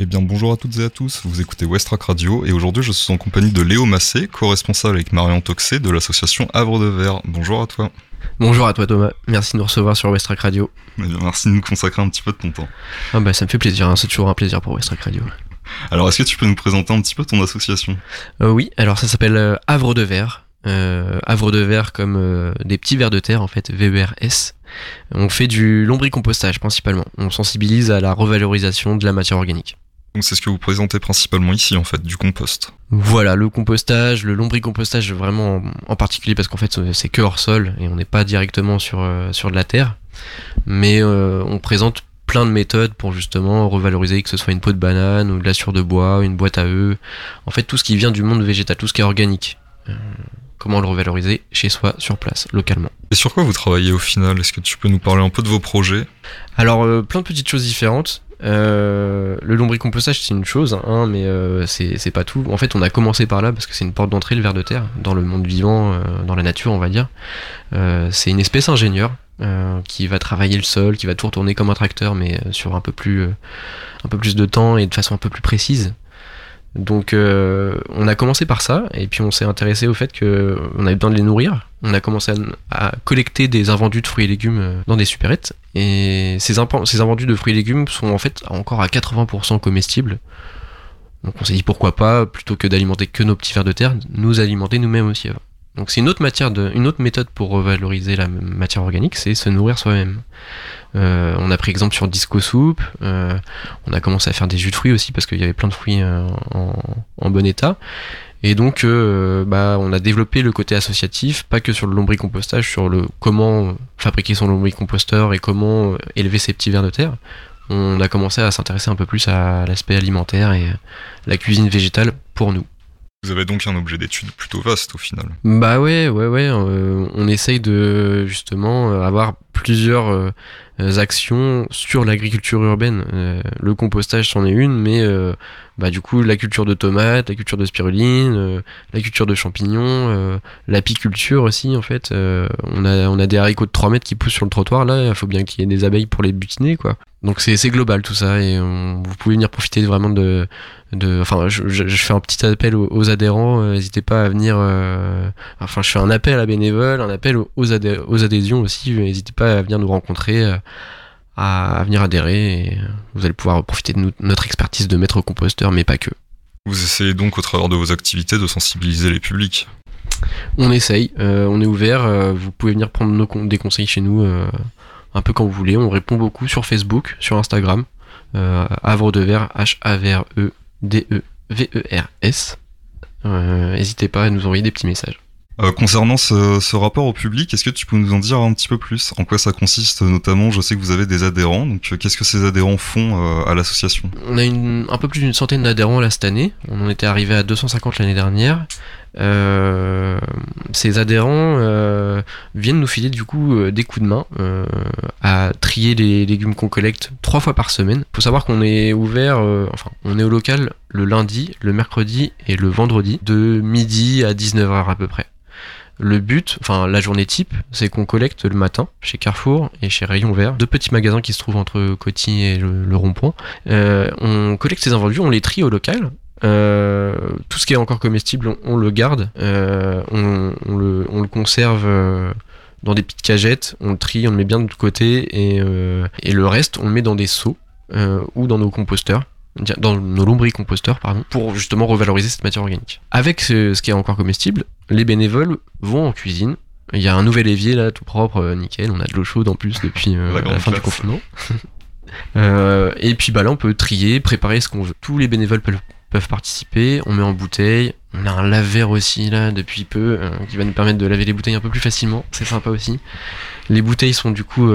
Eh bien bonjour à toutes et à tous, vous écoutez Westrack Radio et aujourd'hui je suis en compagnie de Léo Massé, co-responsable avec Marion Toxé de l'association Havre de Verre. Bonjour à toi. Bonjour à toi Thomas, merci de nous recevoir sur Westrack Radio. Eh bien, merci de nous consacrer un petit peu de ton temps. Ah bah ça me fait plaisir, hein, c'est toujours un plaisir pour Westrack Radio. Alors est-ce que tu peux nous présenter un petit peu ton association? Euh, oui, alors ça s'appelle euh, Havre de Verre. Euh, Havre de Verre comme euh, des petits vers de terre en fait, VERS. On fait du lombricompostage principalement. On sensibilise à la revalorisation de la matière organique. Donc c'est ce que vous présentez principalement ici en fait, du compost. Voilà, le compostage, le lombricompostage vraiment en, particulier parce qu'en fait c'est que hors sol et on n'est pas directement sur, euh, sur de la terre. Mais euh, on présente plein de méthodes pour justement revaloriser que ce soit une peau de banane ou de la sciure de bois, une boîte à œufs. En fait tout ce qui vient du monde végétal, tout ce qui est organique. Euh, comment le revaloriser chez soi, sur place, localement. Et sur quoi vous travaillez au final? Est-ce que tu peux nous parler un peu de vos projets? Alors, euh, plein de petites choses différentes. Euh, le lombricompostage, c'est une chose, hein, mais euh, c'est pas tout. En fait, on a commencé par là parce que c'est une porte d'entrée, le ver de terre, dans le monde vivant, euh, dans la nature, on va dire. C'est une espèce ingénieur euh, qui va travailler le sol, qui va tout retourner comme un tracteur, mais sur un peu plus, un peu plus de temps et de façon un peu plus précise. Donc, on a commencé par ça, et puis on s'est intéressé au fait que on avait besoin de les nourrir. On a commencé à, collecter des invendus de fruits et légumes euh, dans des supérettes, et ces, invendus de fruits et légumes sont en fait encore à 80% comestibles. Donc on s'est dit pourquoi pas, plutôt que d'alimenter que nos petits vers de terre, nous alimenter nous-mêmes aussi avant. Donc c'est une autre méthode pour revaloriser la matière organique, c'est se nourrir soi-même. Euh, on a pris exemple sur Disco Soup, euh, on a commencé à faire des jus de fruits aussi parce qu'il y avait plein de fruits en bon état. Et donc, euh, bah, on a développé le côté associatif, pas que sur le lombricompostage, sur le comment fabriquer son lombricomposteur et comment euh, élever ses petits vers de terre. On a commencé à s'intéresser un peu plus à l'aspect alimentaire et la cuisine végétale pour nous. Vous avez donc un objet d'étude plutôt vaste au final. Bah ouais, ouais, ouais. euh, on essaye de justement avoir plusieurs euh, actions sur l'agriculture urbaine. Euh, le compostage c'en est une, mais euh, bah du coup la culture de tomates, la culture de spiruline, la culture de champignons, l'apiculture aussi en fait. On a des haricots de 3 mètres qui poussent sur le trottoir là. Il faut bien qu'il y ait des abeilles pour les butiner quoi. Donc c'est global tout ça et vous pouvez venir profiter vraiment de enfin je, fais un petit appel aux, adhérents n'hésitez pas à venir enfin je fais un appel à bénévoles un appel aux adhésions aussi n'hésitez pas à venir nous rencontrer euh, à, venir adhérer et euh, vous allez pouvoir profiter de nous- notre expertise de maître composteur mais pas que. Vous essayez donc au travers de vos activités de sensibiliser les publics. on essaye euh, on est ouvert euh, vous pouvez venir prendre nos con- des conseils chez nous euh, un peu quand vous voulez. On répond beaucoup sur Facebook sur Instagram Havre de Verre H A V E D E V E R S. N'hésitez pas à nous envoyer des petits messages Euh, concernant ce, rapport au public, est-ce que tu peux nous en dire un petit peu plus? En quoi ça consiste notamment? Je sais que vous avez des adhérents, donc euh, qu'est-ce que ces adhérents font euh, à l'association? On a un peu plus d'une centaine d'adhérents là cette année. On en était arrivé à 250 l'année dernière. Ces adhérents viennent nous filer du coup des coups de main à trier les légumes qu'on collecte trois fois par semaine. Faut savoir qu'on est ouvert, enfin on est au local le lundi, le mercredi et le vendredi de midi à 19h à peu près. Le but, enfin la journée type, c'est qu'on collecte le matin chez Carrefour et chez Rayon Vert, deux petits magasins qui se trouvent entre Coty et le, rond-point. Euh, on collecte ces invendus, on les trie au local. Euh, tout ce qui est encore comestible, on, le garde, euh, on, le, on le conserve dans des petites cagettes, on le trie, on le met bien de côté et, le reste, on le met dans des seaux ou dans nos composteurs dans nos lombricomposteurs, pardon, pour justement revaloriser cette matière organique. Avec ce, ce qui est encore comestible, les bénévoles vont en cuisine. Il y a un nouvel évier là, tout propre, euh, nickel. On a de l'eau chaude en plus depuis euh, La fin du confinement. Euh, et puis bah là, on peut trier, préparer ce qu'on veut. Tous les bénévoles peuvent, peuvent participer. On met en bouteille. On a un lave-verre aussi là depuis peu euh, qui va nous permettre de laver les bouteilles un peu plus facilement. C'est sympa aussi. Les bouteilles sont du coup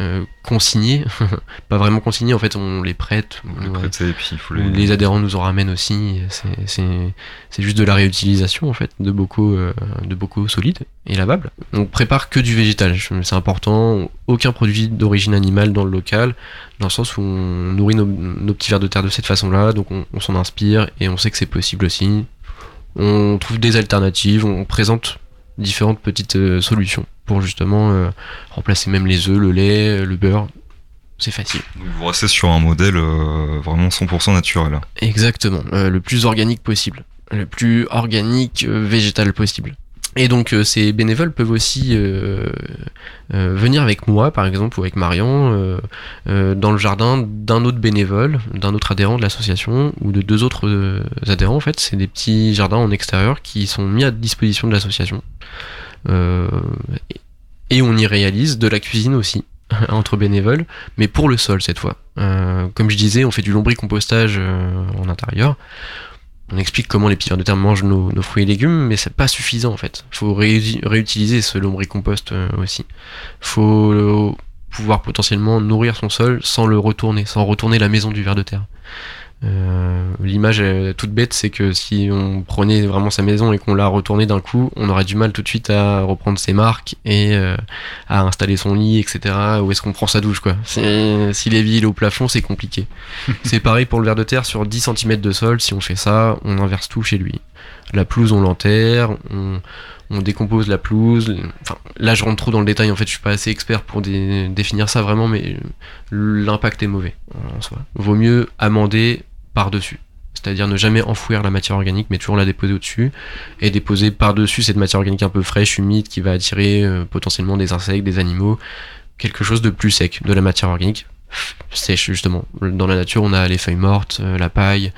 euh, consignées, pas vraiment consignées. En fait, on les prête. Les on- prêtez et puis il faut les... les adhérents nous en ramènent aussi. C'est- juste de la réutilisation en fait de bocaux, euh, de bocaux solides et lavables. On prépare que du végétal, c'est important. Aucun produit d'origine animale dans le local, dans le sens où on nourrit nos, nos petits vers de terre de cette façon-là, donc on, on s'en inspire et on sait que c'est possible aussi. On trouve des alternatives, on présente différentes petites euh, solutions pour justement euh, remplacer même les œufs, le lait, le beurre, c'est facile. Vous restez sur un modèle vraiment 100% naturel. Exactement, le plus organique possible, le plus organique végétal possible. Et donc euh, ces bénévoles peuvent aussi euh, euh, venir avec moi, par exemple, ou avec Marion, dans le jardin d'un autre bénévole, d'un autre adhérent de l'association, ou de deux autres adhérents, en fait. C'est des petits jardins en extérieur qui sont mis à disposition de l'association. et on y réalise de la cuisine aussi, entre bénévoles, mais pour le sol cette fois. comme je disais, on fait du lombricompostage en intérieur on explique comment les petits vers de terre mangent nos, fruits et légumes, mais c'est pas suffisant en fait. Faut réutiliser ce lombricompost euh, aussi. Faut euh, pouvoir potentiellement nourrir son sol sans le retourner, sans retourner la maison du ver de terre. Euh, l'image toute bête, c'est que si on prenait vraiment sa maison et qu'on la retournait d'un coup, on aurait du mal tout de suite à reprendre ses marques et euh, à installer son lit, etc. Où est-ce qu'on prend sa douche, quoi? Si les villes au plafond, c'est compliqué. c'est pareil pour le ver de terre sur 10 cm de sol. Si on fait ça, on inverse tout chez lui. La pelouse, on l'enterre, on, décompose la pelouse. Enfin, là, je rentre trop dans le détail. En fait, je suis pas assez expert pour définir ça vraiment, mais l'impact est mauvais en soi. Vaut mieux amender par-dessus. C'est-à-dire ne jamais enfouir la matière organique, mais toujours la déposer au-dessus. Et déposer par-dessus cette matière organique un peu fraîche, humide, qui va attirer euh, potentiellement des insectes, des animaux. Quelque chose de plus sec, de la matière organique sèche justement. Dans la nature, on a les feuilles mortes, euh, la paille.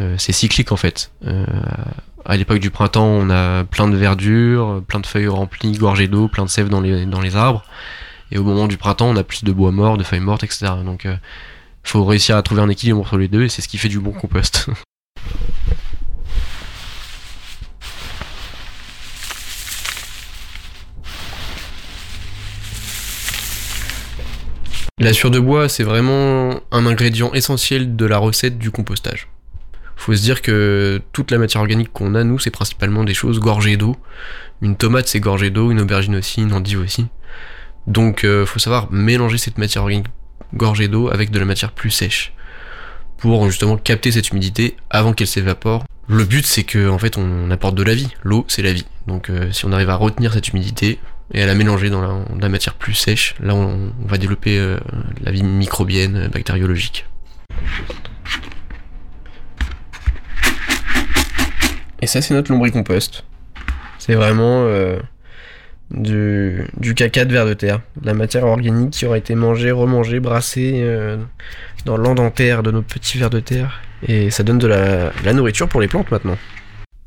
Euh, c'est cyclique en fait. à l'époque du printemps, on a plein de verdure, plein de feuilles remplies, gorgées d'eau, plein de sève dans les, dans les arbres. Et au moment du printemps, on a plus de bois mort, de feuilles mortes, etc. Donc faut réussir à trouver un équilibre entre les deux et c'est ce qui fait du bon compost. La sueur de bois, c'est vraiment un ingrédient essentiel de la recette du compostage. Faut se dire que toute la matière organique qu'on a, nous, c'est principalement des choses gorgées d'eau. Une tomate, c'est gorgée d'eau, une aubergine aussi, une endive aussi. Donc, euh, faut savoir mélanger cette matière organique gorgée d'eau avec de la matière plus sèche pour justement capter cette humidité avant qu'elle s'évapore. Le but c'est que en fait on apporte de la vie. L'eau c'est la vie. Donc euh, si on arrive à retenir cette humidité et à la mélanger dans la, matière plus sèche, là on, va développer euh, la vie microbienne, bactériologique. Et ça c'est notre lombricompost. C'est vraiment euh, du, du, caca de verre de terre, de la matière organique qui aurait été mangée, remangée, brassée euh, dans l'endentaire de nos petits vers de terre. Et ça donne de la, nourriture pour les plantes maintenant.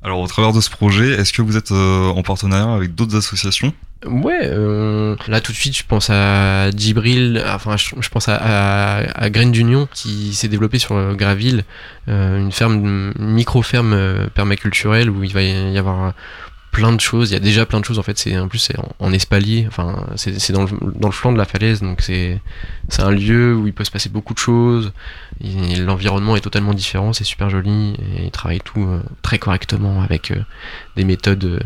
Alors au travers de ce projet, est-ce que vous êtes euh, en partenariat avec d'autres associations? Ouais, euh, là tout de suite je pense à Djibril, enfin je, pense à, à, à Graines d'Union qui s'est développé sur Graville, une ferme, micro-ferme permaculturelle où il va y avoir plein de choses. Il y a déjà plein de choses en fait. C'est en plus c'est en, espalier. Enfin, c'est dans le, dans le flanc de la falaise, donc c'est c'est un lieu où il peut se passer beaucoup de choses. L'environnement est totalement différent. C'est super joli et il travaille tout euh, très correctement avec euh, des méthodes euh,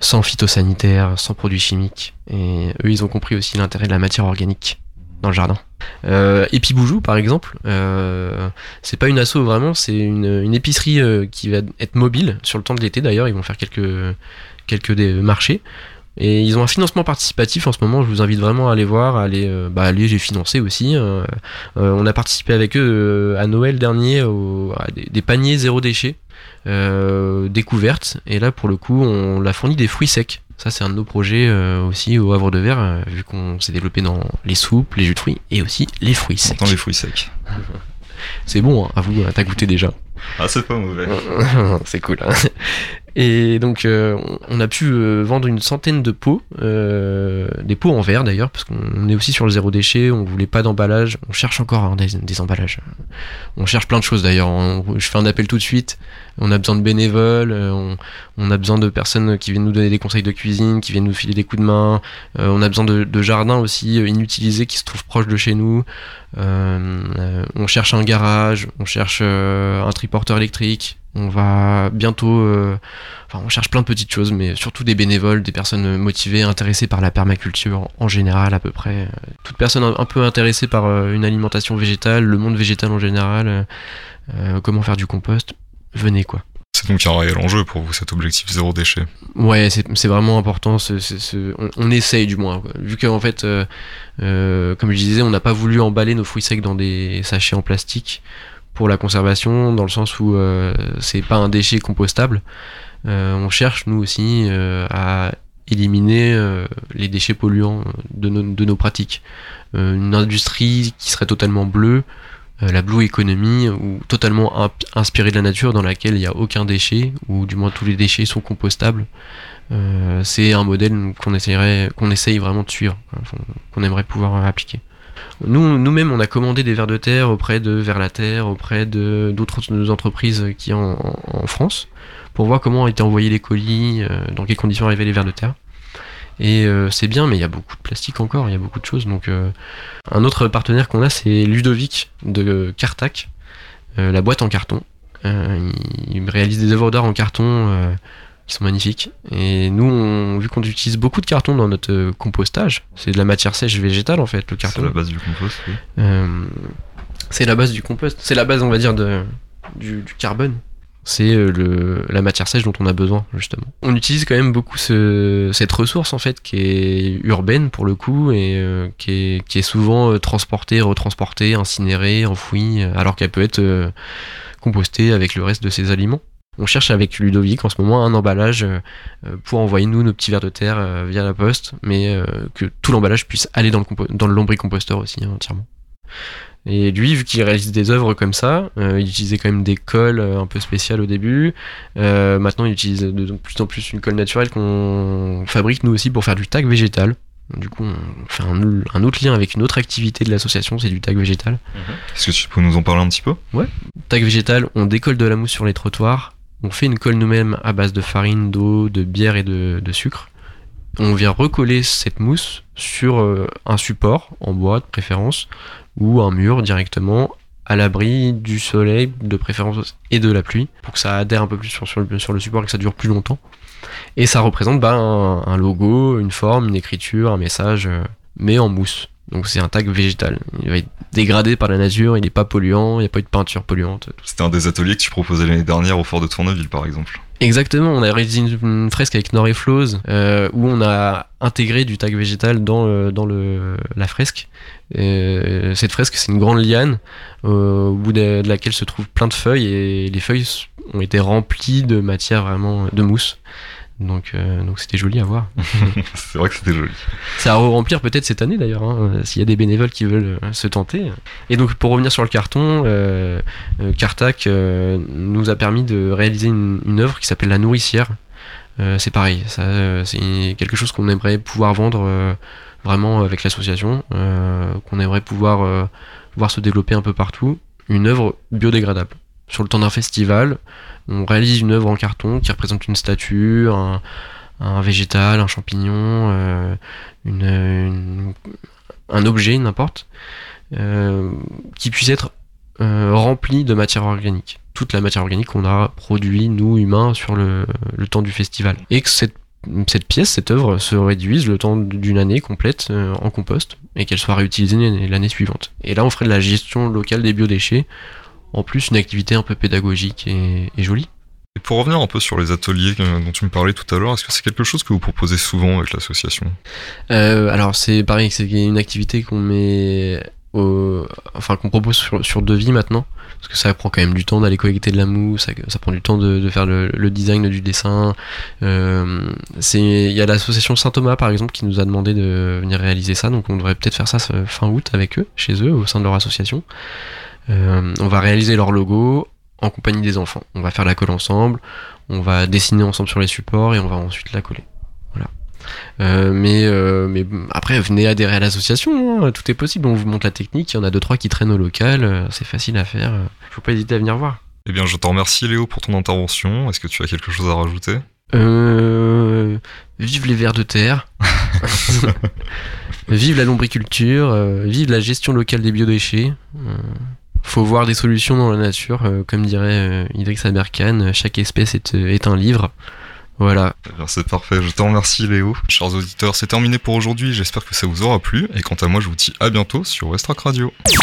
sans phytosanitaires, sans produits chimiques. Et eux, ils ont compris aussi l'intérêt de la matière organique dans le jardin. Euh, Épiboujou, par exemple, euh, c'est pas une asso vraiment, c'est une, épicerie euh, qui va être mobile sur le temps de l'été d'ailleurs. Ils vont faire quelques, marchés. Et ils ont un financement participatif en ce moment, je vous invite vraiment à aller voir, à aller, euh, bah, j'ai financé aussi. on a participé avec eux à Noël dernier à des, paniers zéro déchet découvertes. Et là, pour le coup, on a fourni des fruits secs. Ça, c'est un de nos projets euh, aussi au Havre de Verre, euh, vu qu'on s'est développé dans les soupes, les jus de fruits et aussi les fruits secs. Dans les fruits secs. c'est bon, hein, à vous, t'as goûté déjà. Ah, c'est pas mauvais. c'est cool. Hein. Et donc, euh, on a pu euh, vendre une centaine de pots, euh, des pots en verre d'ailleurs, parce qu'on est aussi sur le zéro déchet, on voulait pas d'emballage, on cherche encore hein, des, emballages. On cherche plein de choses d'ailleurs. Je fais un appel tout de suite. On a besoin de bénévoles, on, a besoin de personnes qui viennent nous donner des conseils de cuisine, qui viennent nous filer des coups de main. on a besoin de, de, jardins aussi inutilisés qui se trouvent proches de chez nous. on cherche un garage, on cherche un triporteur électrique. On va bientôt, euh, enfin, on cherche plein de petites choses, mais surtout des bénévoles, des personnes motivées, intéressées par la permaculture en général, à peu près. Toute personne un peu intéressée par euh, une alimentation végétale, le monde végétal en général, euh, comment faire du compost, venez quoi. C'est donc un réel enjeu pour vous, cet objectif zéro déchet. Ouais, c'est vraiment important. On, essaye du moins. Vu qu'en fait, euh, euh, comme je disais, on n'a pas voulu emballer nos fruits secs dans des sachets en plastique pour la conservation, dans le sens où euh, c'est pas un déchet compostable. on cherche, nous aussi, à éliminer les déchets polluants de, nos pratiques. une industrie qui serait totalement bleue, euh, la Blue Economy, ou totalement inspirée de la nature, dans laquelle il n'y a aucun déchet, ou du moins tous les déchets sont compostables. Euh, c'est un modèle qu'on essayerait, qu'on essaye vraiment de suivre, qu'on aimerait pouvoir appliquer. Nous, nous-mêmes, on a commandé des vers de terre auprès de Vers la Terre, auprès de d'autres entreprises qui en, en, France, pour voir comment étaient envoyés les colis, euh, dans quelles conditions arrivaient les vers de terre. Et euh, c'est bien, mais il y a beaucoup de plastique encore, il y a beaucoup de choses. Donc, euh, un autre partenaire qu'on a, c'est Ludovic de Cartac, la boîte en carton. il réalise des œuvres d'art en carton qui sont magnifiques. Et nous, on, vu qu'on utilise beaucoup de carton dans notre compostage, c'est de la matière sèche végétale en fait, le carton. C'est la base du compost. Oui. c'est la base du compost. C'est la base, on va dire, de, du carbone c'est euh, la matière sèche dont on a besoin justement. On utilise quand même beaucoup cette ressource en fait qui est urbaine pour le coup et euh, qui, est, souvent euh, transportée, retransportée, incinérée, enfouie, alors qu'elle peut être compostée avec le reste de ses aliments. On cherche avec Ludovic en ce moment un emballage pour envoyer nous nos petits verres de terre via la poste, mais que tout l'emballage puisse aller dans le, dans le lombricomposteur aussi hein, entièrement. Et lui, vu qu'il réalise des œuvres comme ça, euh, il utilisait quand même des colles euh, un peu spéciales au début. Euh, maintenant, il utilise de plus en plus une colle naturelle qu'on fabrique nous aussi pour faire du tag végétal. Du coup, on fait un, autre lien avec une autre activité de l'association, c'est du tag végétal. Est-ce que tu peux nous en parler un petit peu? Ouais. Tag végétal, on décolle de la mousse sur les trottoirs. On fait une colle nous-mêmes à base de farine, d'eau, de bière et de, sucre. On vient recoller cette mousse sur un support en bois de préférence ou un mur directement à l'abri du soleil de préférence et de la pluie pour que ça adhère un peu plus sur, le, sur le support et que ça dure plus longtemps. Et ça représente bah, un, logo, une forme, une écriture, un message, euh, mais en mousse. Donc c'est un tag végétal. Il va être dégradé par la nature, il n'est pas polluant, il n'y a pas eu de peinture polluante. C'était un des ateliers que tu proposais l'année dernière au fort de Tourneville par exemple. Exactement, on a réalisé une, fresque avec Nord et euh, où on a intégré du tag végétal dans, le, dans le, la fresque. Et cette fresque, c'est une grande liane au bout de, laquelle se trouvent plein de feuilles et les feuilles ont été remplies de matière vraiment de mousse. Donc, euh, donc c'était joli à voir. c'est vrai que c'était joli. Ça va remplir peut-être cette année d'ailleurs, hein, s'il y a des bénévoles qui veulent euh, se tenter. Et donc pour revenir sur le carton, euh, euh Cartac nous a permis de réaliser une, une œuvre qui s'appelle La Nourricière. c'est pareil, ça, c'est quelque chose qu'on aimerait pouvoir vendre vraiment avec l'association, qu'on aimerait pouvoir voir se développer un peu partout. Une œuvre biodégradable. Sur le temps d'un festival, on réalise une œuvre en carton qui représente une statue, un, végétal, un champignon, euh, un objet, n'importe, euh, qui puisse être euh, rempli de matière organique. Toute la matière organique qu'on a produit, nous, humains, sur le, temps du festival. Et que cette, cette pièce, cette œuvre, se réduise le temps d'une année complète en compost et qu'elle soit réutilisée l'année suivante. Et là, on ferait de la gestion locale des biodéchets en plus une activité un peu pédagogique et, jolie. Et pour revenir un peu sur les ateliers dont tu me parlais tout à l'heure, est-ce que c'est quelque chose que vous proposez souvent avec l'association? Euh, Alors c'est pareil, c'est une activité qu'on met, enfin qu'on propose sur, sur devis maintenant, parce que ça prend quand même du temps d'aller collecter de la mousse, ça, prend du temps de, faire le, design du dessin. Euh, il y a l'association Saint Thomas par exemple qui nous a demandé de venir réaliser ça, donc on devrait peut-être faire ça fin août avec eux, chez eux, au sein de leur association. Euh, on va réaliser leur logo en compagnie des enfants. On va faire la colle ensemble, on va dessiner ensemble sur les supports et on va ensuite la coller. Voilà. Euh, mais, euh, mais après, venez adhérer à l'association, hein. tout est possible. On vous montre la technique, il y en a deux trois qui traînent au local, c'est facile à faire. Faut pas hésiter à venir voir. Eh bien, je te remercie Léo pour ton intervention. Est-ce que tu as quelque chose à rajouter? Vive les vers de terre. vive la lombriculture. vive la gestion locale des biodéchets faut voir des solutions dans la nature, euh, comme dirait euh, Idriss Aberkan, chaque espèce est, euh, un livre. Voilà. Eh c'est parfait, je te remercie Léo. Chers auditeurs, c'est terminé pour aujourd'hui, j'espère que ça vous aura plu, et quant à moi je vous dis à bientôt sur Westrack Radio.